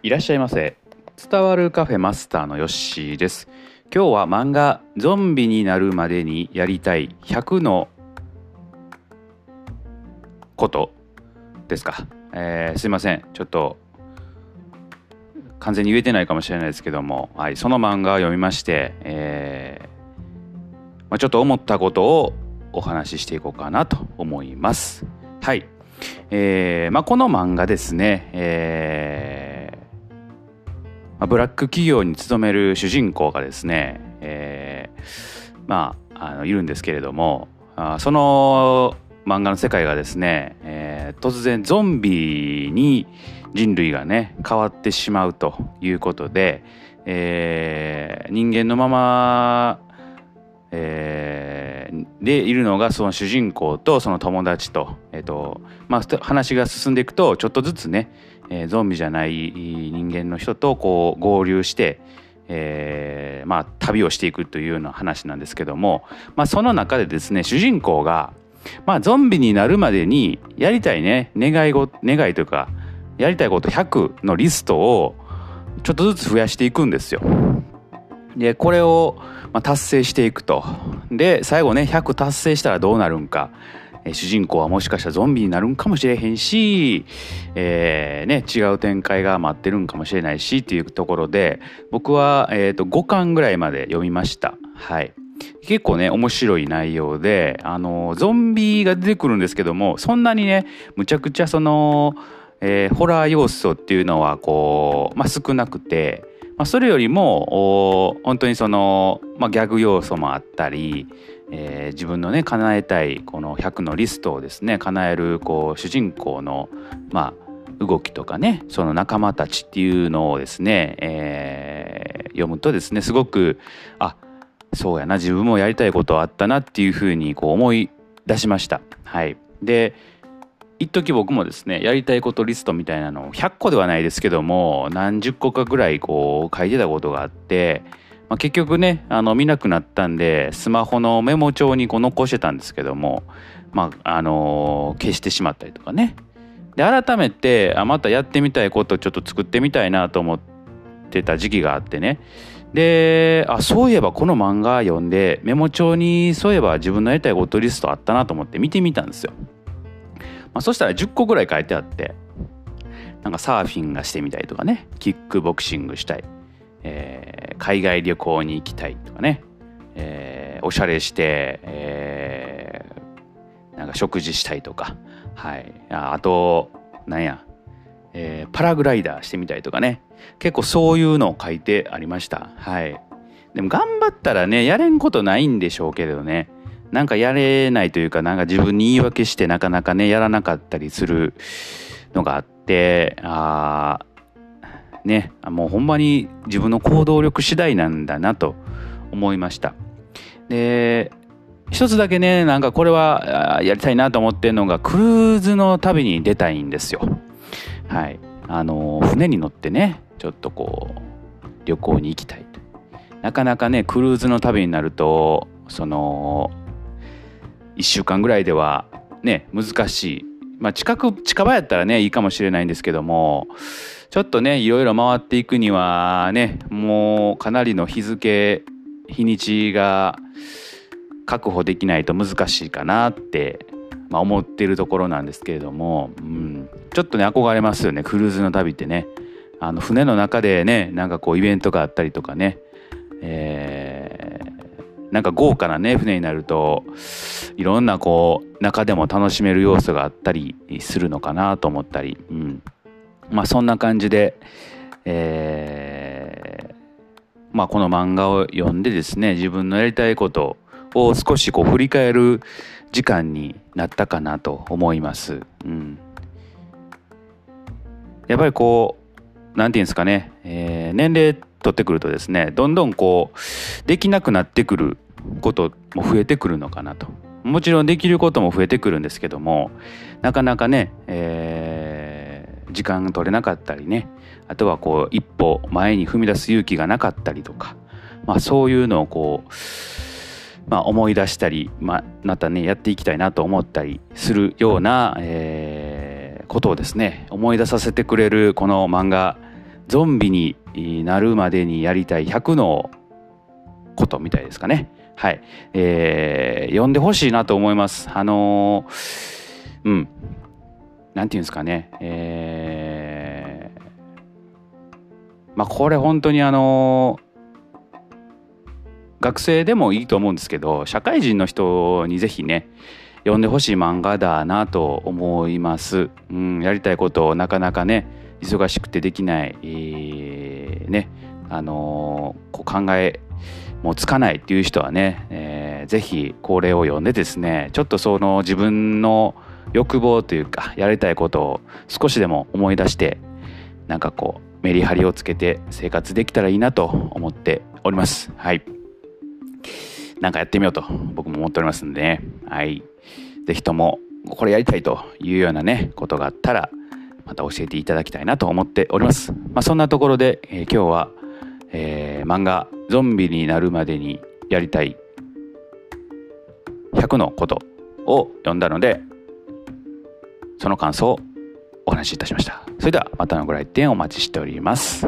いらっしゃいませ。伝わるカフェマスターのヨッシーです。今日は漫画ゾンビになるまでにやりたい100のことですか、えー、すいません。ちょっと完全に言えてないかもしれないですけども、はい、その漫画を読みまして、えーまあ、ちょっと思ったことをお話ししていこうかなと思います。はい。えーまあ、この漫画ですね、えーまあ、ブラック企業に勤める主人公がですね、えー、まああのいるんですけれどもあその漫画の世界がですね、えー、突然ゾンビに人類がね変わってしまうということで、えー、人間のまま、えー、でいるのがその主人公とその友達と,、えーとまあ、話が進んでいくとちょっとずつね、えー、ゾンビじゃない人間の人とこう合流して、えー、まあ旅をしていくというような話なんですけども、まあ、その中でですね主人公が、まあ、ゾンビになるまでにやりたいね願いご願いというかやりたいこと100のリストをちょっとずつ増やしていくんですよ。でこれを達成していくと。で最後ね100達成したらどうなるんか。主人公はもしかしたらゾンビになるんかもしれへんし、えーね、違う展開が待ってるんかもしれないしっていうところで僕は、えーと、5巻ぐらいまで読みました。はい。結構ね面白い内容であのゾンビが出てくるんですけどもそんなにねむちゃくちゃその、えー、ホラー要素っていうのはこう、まあ、少なくて、まあ、それよりも本当にその、まあ、ギャグ要素もあったりえー、自分のね叶えたいこの100のリストをですね叶えるこう主人公のまあ動きとかねその仲間たちっていうのをですね、えー、読むとですねすごくあそうやな自分もやりたいことあったなっていうふうにこう思い出しました。はい、で一時僕もですねやりたいことリストみたいなのを100個ではないですけども何十個かぐらいこう書いてたことがあってまあ、結局ねあの見なくなったんでスマホのメモ帳にこう残してたんですけども、まああのー、消してしまったりとかね。で改めてあまたやってみたいことちょっと作ってみたいなと思ってた時期があってね。であそういえばこの漫画読んでメモ帳にそういえば自分のやりたいことリストあったなと思って見てみたんですよ、まあ、そしたら10個ぐらい書いてあってなんかサーフィンがしてみたいとかねキックボクシングしたいえー、海外旅行に行きたいとかね、えー、おしゃれして、えー、なんか食事したいとか、はい、あとなんや、えー、パラグライダーしてみたいとかね結構そういうのを書いてありました。はい、でも頑張ったらねやれんことないんでしょうけどねなんかやれないというかなんか自分に言い訳してなかなかねやらなかったりするのがあってあねもうほんまに自分の行動力次第なんだなと思いました。で一つだけねなんかこれはやりたいなと思ってるのがクルーズの旅に出たいんですよ。はい。あの船に乗ってねちょっとこう旅行に行きたいと。なかなかねクルーズの旅になるとその1週間ぐらいではね難しい。まあ近く近場やったらねいいかもしれないんですけどもちょっとねいろいろ回っていくにはねもうかなりの日付日にちが確保できないと難しいかなって、まあ、思ってるところなんですけれども、うん、ちょっとね憧れますよねクルーズの旅ってね。あの船の中でねなんかこうイベントがあったりとかね、え、なんか豪華なね船になるといろんなこう中でも楽しめる要素があったりするのかなと思ったり、うん、まあそんな感じで、えー、まあこの漫画を読んでですね自分のやりたいことを少しこう振り返る時間になったかなと思います。うん、やっぱりこうなんていうんですかね、えー、年齢取ってくるとですねどんどんこうできなくなってくることも増えてくるのかなともちろんできることも増えてくるんですけどもなかなかね、えー時間が取れなかったりねあとはこう一歩前に踏み出す勇気がなかったりとか、まあ、そういうのをこう、まあ、思い出したり、まあ、またねやっていきたいなと思ったりするような、えー、ことをですね思い出させてくれるこの漫画ゾンビになるまでにやりたい100のことみたいですかね。はい。えー、読んでほしいなと思います。あのー、うん。なんていうんですかね。えー、まあこれ本当にあの、学生でもいいと思うんですけど、社会人の人にぜひね、読んでほしい漫画だなと思います。うん、やりたいことをなかなかね、忙しくてできない、えー、ね、あのー、こう考えもうつかないっていう人はね、えー、ぜひこれを読んでですねちょっとその自分の欲望というかやりたいことを少しでも思い出してなんかこうメリハリをつけて生活できたらいいなと思っております。はい。なんかやってみようと僕も思っておりますんでね。はい。是非ともこれやりたいというようなねことがあったらまた教えていただきたいなと思っております。まあそんなところで、えー、今日はえー、漫画「ゾンビになるまでにやりたい100のこと」を読んだのでその感想をお話しいたしました。それではまたのご来店お待ちしております。